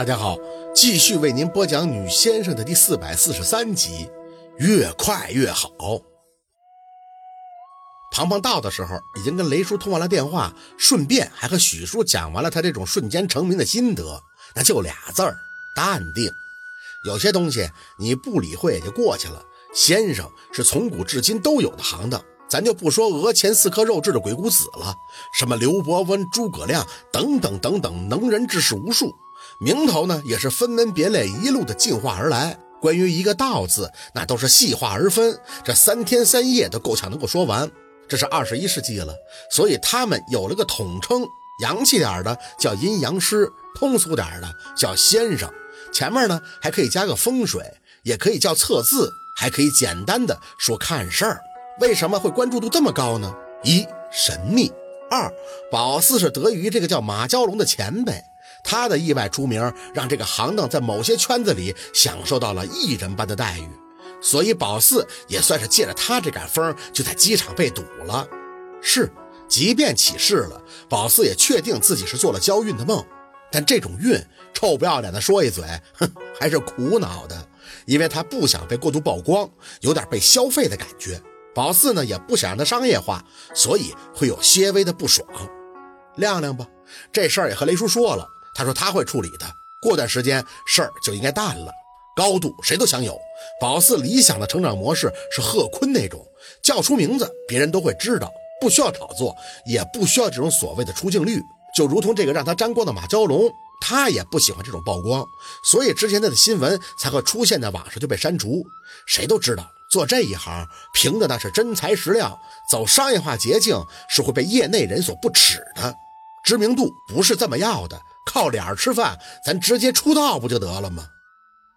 大家好，继续为您播讲《女先生》的第四百四十三集，越快越好。庞庞到的时候，已经跟雷叔通完了电话，顺便还和许叔讲完了他这种瞬间成名的心得，那就俩字儿：淡定。有些东西你不理会也就过去了。先生是从古至今都有的行当，咱就不说额前四颗肉质的鬼谷子了，什么刘伯温、诸葛亮等等等等，能人志士无数。名头呢，也是分门别类，一路的进化而来。关于一个道字，那都是细化而分，这三天三夜都够呛能够说完。这是二十一世纪了，所以他们有了个统称，洋气点的叫阴阳师，通俗点的叫先生。前面呢还可以加个风水，也可以叫测字，还可以简单的说看事儿。为什么会关注度这么高呢？一神秘，二宝四是得益于这个叫马蛟龙的前辈，他的意外出名，让这个行当在某些圈子里享受到了艺人般的待遇。所以宝四也算是借着他这杆风，就在机场被堵了。是，即便起事了，宝四也确定自己是做了交运的梦。但这种运，臭不要脸的说一嘴，哼，还是苦恼的，因为他不想被过度曝光，有点被消费的感觉。宝四呢，也不想让他商业化，所以会有些微的不爽。亮亮吧，这事儿也和雷叔说了，他说他会处理的，过段时间事儿就应该淡了。高度谁都想有，宝四理想的成长模式是贺坤那种，叫出名字别人都会知道，不需要炒作，也不需要这种所谓的出镜率，就如同这个让他沾光的马蛟龙，他也不喜欢这种曝光，所以之前他的新闻才会出现在网上就被删除。谁都知道做这一行凭的那是真材实料，走商业化捷径是会被业内人所不齿的，知名度不是这么要的，靠脸吃饭，咱直接出道不就得了吗？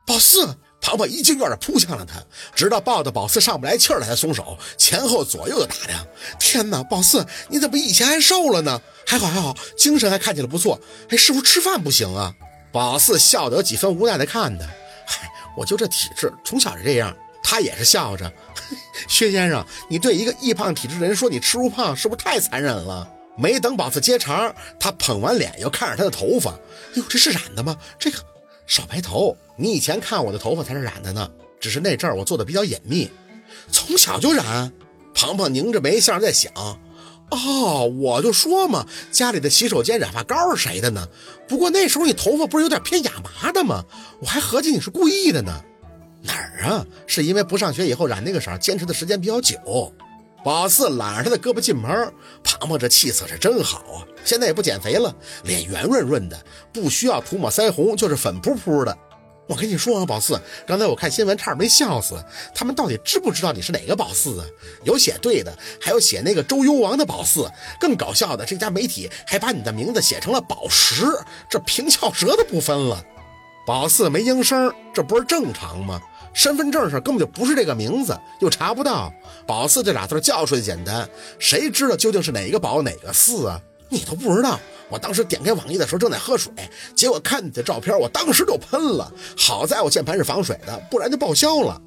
宝四，庞庞一进院的扑向了他，直到抱的宝四上不来气儿了才松手，前后左右的打量。天哪，宝四，你怎么比以前还瘦了呢？还好还好，精神还看起来不错。哎，是不是吃饭不行啊？宝四笑得有几分无奈的看他。嗨，我就这体质，从小就这样。他也是笑着。薛先生，你对一个易胖体质的人说你吃不胖，是不是太残忍了？没等宝子接茬，他捧完脸又看着他的头发。哟，这是染的吗？这个。少白头，你以前看我的头发才是染的呢，只是那阵儿我做的比较隐秘，从小就染。庞庞拧着眉，像是在想：哦，我就说嘛，家里的洗手间染发膏是谁的呢？不过那时候你头发不是有点偏亚麻的吗？我还合计你是故意的呢。哪儿啊？是因为不上学以后染那个色，坚持的时间比较久。宝四揽着他的胳膊进门，庞庞这气色是真好啊！现在也不减肥了，脸圆润润的，不需要涂抹腮红，就是粉扑扑的。我跟你说啊，宝四，刚才我看新闻差点没笑死。他们到底知不知道你是哪个宝四啊？有写对的，还有写那个周幽王的宝四。更搞笑的，这家媒体还把你的名字写成了宝石，这平翘舌都不分了。宝四没应声，这不是正常吗？身份证上根本就不是这个名字，又查不到。宝四这俩字叫出来简单，谁知道究竟是哪个宝哪个四啊？你都不知道。我当时点开网页的时候正在喝水，结果看你的照片，我当时就喷了。好在我键盘是防水的，不然就报销了。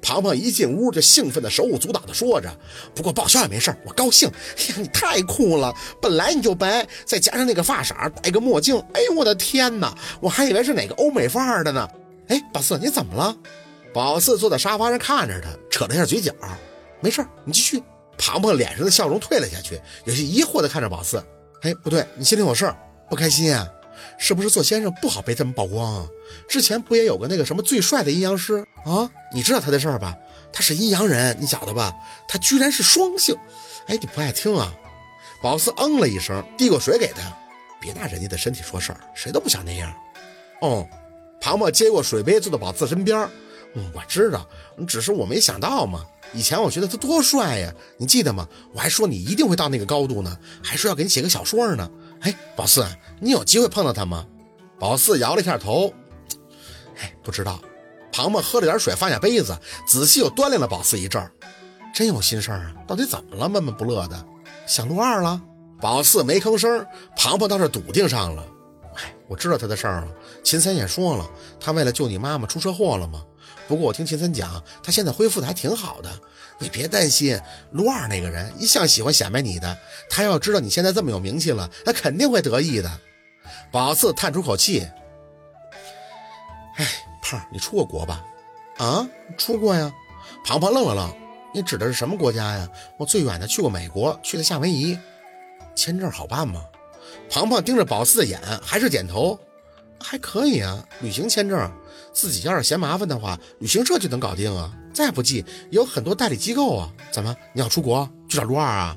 庞庞一进屋就兴奋的手舞足蹈的说着：“不过报销也没事我高兴。哎呀，你太酷了！本来你就白，再加上那个发色，戴个墨镜，哎呦我的天哪！我还以为是哪个欧美范儿的呢。哎，宝四你怎么了？”宝四坐在沙发上看着他，扯了一下嘴角。没事你继续。庞庞脸上的笑容退了下去，有些疑惑的看着宝四。哎，不对，你心里有事儿，不开心啊？是不是做先生不好被这么曝光啊？之前不也有个那个什么最帅的阴阳师啊？你知道他的事儿吧？他是阴阳人，你晓得吧？他居然是双性。哎，你不爱听啊？宝四嗯了一声，递过水给他。别拿人家的身体说事儿，谁都不想那样。哦，庞庞接过水杯，坐到宝四身边。嗯，我知道，只是我没想到嘛。以前我觉得他多帅呀，你记得吗？我还说你一定会到那个高度呢，还说要给你写个小说呢。哎，宝四，你有机会碰到他吗？宝四摇了一下头，哎，不知道。庞庞喝了点水，放下杯子，仔细又端量了宝四一阵儿，真有心事儿啊？到底怎么了？闷闷不乐的，想陆二了？宝四没吭声，庞庞倒是笃定上了。哎，我知道他的事儿了。秦三也说了，他为了救你妈妈出车祸了吗？不过我听秦三讲，他现在恢复的还挺好的。你别担心，陆二那个人一向喜欢显摆你的，他要知道你现在这么有名气了，他肯定会得意的。宝四叹出口气，哎，胖，你出过国吧？啊，出过呀。庞庞愣了愣，你指的是什么国家呀？我最远的去过美国，去的夏威夷。签证好办吗？庞庞盯着宝四的眼，还是点头。还可以啊，旅行签证，自己要是嫌麻烦的话，旅行社就能搞定啊。再不济，有很多代理机构啊。怎么，你要出国去找陆二啊？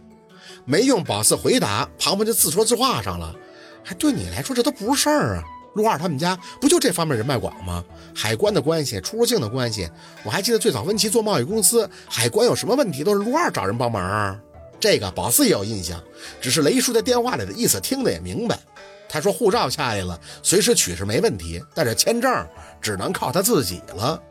没用宝四回答，庞庞就自说自话上了。还对你来说，这都不是事儿啊。陆二他们家不就这方面人脉广吗？海关的关系，出入境的关系。我还记得最早温琪做贸易公司，海关有什么问题都是陆二找人帮忙。这个宝四也有印象，只是雷叔在电话里的意思听得也明白。他说护照下来了，随时取是没问题，但是签证只能靠他自己了。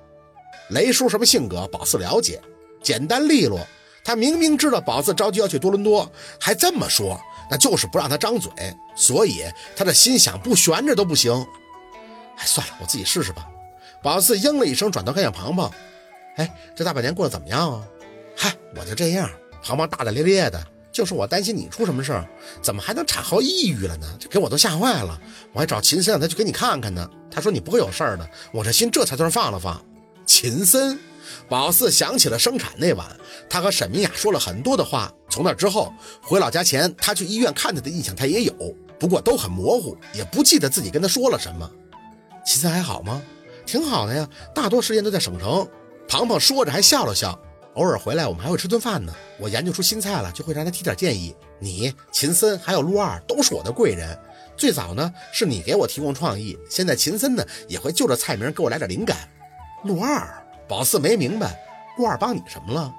雷叔什么性格，宝四了解，简单利落。他明明知道宝四着急要去多伦多，还这么说，那就是不让他张嘴。所以他的心想不悬着都不行。哎，算了，我自己试试吧。宝四应了一声，转头看向庞庞。哎，这大半年过得怎么样啊？嗨，我就这样。庞庞大大咧咧的，就是我担心你出什么事儿，怎么还能产后抑郁了呢？这给我都吓坏了。我还找秦森让他去给你看看呢。他说你不会有事儿的，我这心这才算放了放。秦森，宝四想起了生产那晚，他和沈明雅说了很多的话。从那之后，回老家前他去医院看他的印象他也有，不过都很模糊，也不记得自己跟他说了什么。秦森还好吗？挺好的呀，大多时间都在省城。庞庞说着还笑了笑。偶尔回来，我们还会吃顿饭呢。我研究出新菜了，就会让他提点建议。你、秦森还有陆二都是我的贵人。最早呢是你给我提供创意，现在秦森呢也会就着菜名给我来点灵感。陆二，宝四没明白，陆二帮你什么了？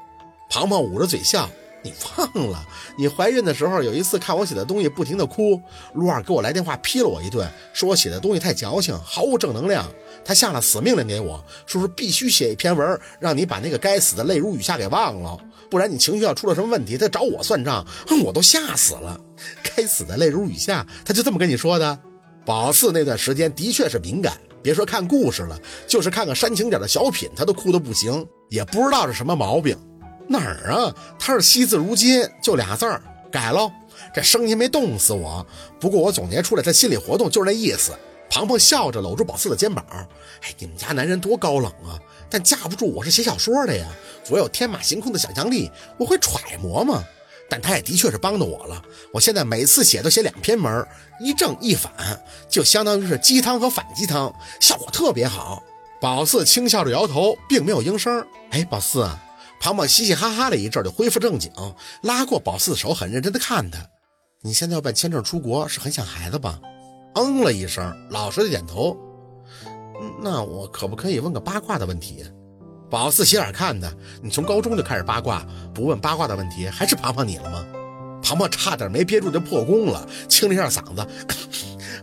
庞庞捂着嘴笑。你忘了，你怀孕的时候有一次看我写的东西不停的哭，陆二给我来电话批了我一顿，说我写的东西太矫情，毫无正能量。他下了死命令给我，说是必须写一篇文，让你把那个该死的泪如雨下给忘了，不然你情绪要出了什么问题，他找我算账，我都吓死了。该死的泪如雨下，他就这么跟你说的。宝四那段时间的确是敏感，别说看故事了，就是看个煽情点的小品，他都哭得不行，也不知道是什么毛病。哪儿啊？他是惜字如金，就俩字儿，改喽。这声音没冻死我，不过我总结出来，他心理活动就是那意思。庞庞笑着搂住宝四的肩膀，哎，你们家男人多高冷啊！但架不住我是写小说的呀，我有天马行空的想象力，我会揣摩嘛。但他也的确是帮到我了。我现在每次写都写两篇文，一正一反，就相当于是鸡汤和反鸡汤，效果特别好。宝四轻笑着摇头，并没有应声。哎，宝四啊。庞庞嘻嘻哈哈了一阵，就恢复正经，拉过宝四的手，很认真的看他。你现在要办签证出国，是很想孩子吧？嗯了一声，老实的点头。那我可不可以问个八卦的问题？宝四斜眼看他，你从高中就开始八卦，不问八卦的问题，还是庞庞你了吗？庞庞差点没憋住就破功了，清了一下嗓子。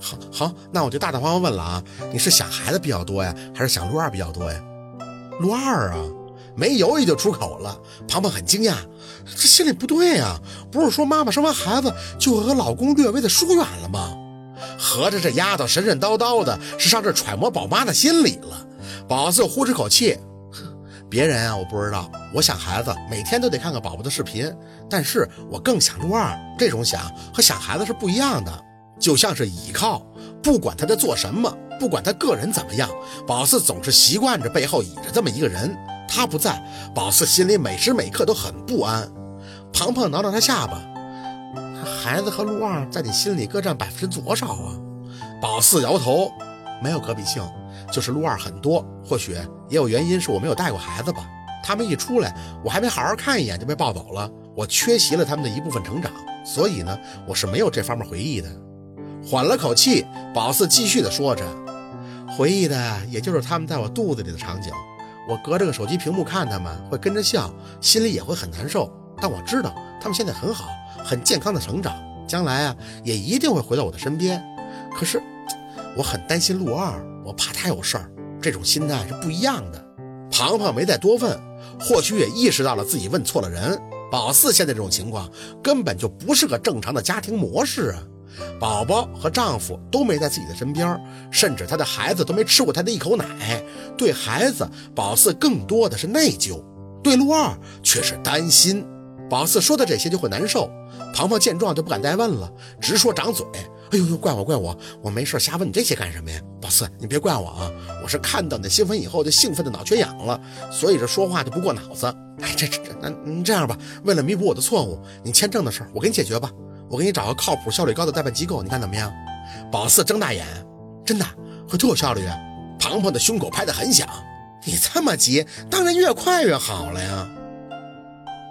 好好，那我就大大方方问了啊，你是想孩子比较多呀，还是想陆二比较多呀？陆二啊。没犹豫就出口了，庞庞很惊讶，这心里不对呀，不是说妈妈生完孩子就和老公略微的疏远了吗？合着这丫头神神叨叨的，是上这揣摩宝妈的心理了。宝四呼出口气，别人啊我不知道，我想孩子每天都得看看宝宝的视频，但是我更想陆二，这种想和想孩子是不一样的，就像是倚靠，不管他在做什么，不管他个人怎么样，宝四总是习惯着背后倚着这么一个人。他不在，宝四心里每时每刻都很不安。庞庞挠挠他下巴，孩子和陆二在你心里各占百分之多少啊？宝四摇头，没有可比性，就是陆二很多。或许也有原因是我没有带过孩子吧。他们一出来，我还没好好看一眼就被抱走了，我缺席了他们的一部分成长，所以呢，我是没有这方面回忆的。缓了口气，宝四继续的说着，回忆的也就是他们在我肚子里的场景。我隔着个手机屏幕看他们，会跟着笑，心里也会很难受。但我知道他们现在很好，很健康的成长，将来啊也一定会回到我的身边。可是我很担心陆二，我怕他有事儿。这种心态是不一样的。庞庞没再多问，或许也意识到了自己问错了人。宝四现在这种情况根本就不是个正常的家庭模式啊。宝宝和丈夫都没在自己的身边，甚至她的孩子都没吃过她的一口奶。对孩子，宝四更多的是内疚；对陆二却是担心。宝四说的这些就会难受。庞庞见状就不敢再问了，直说长嘴：“哎呦呦，怪我怪我，我没事瞎问你这些干什么呀？宝四，你别怪我啊，我是看到你新闻以后就兴奋的脑缺氧了，所以这说话就不过脑子。哎，这这这，那这样吧，为了弥补我的错误，你签证的事儿我给你解决吧，我给你找个靠谱、效率高的代办机构，你看怎么样？宝四睁大眼，真的会多有效率？庞庞的胸口拍得很响。你这么急，当然越快越好了呀。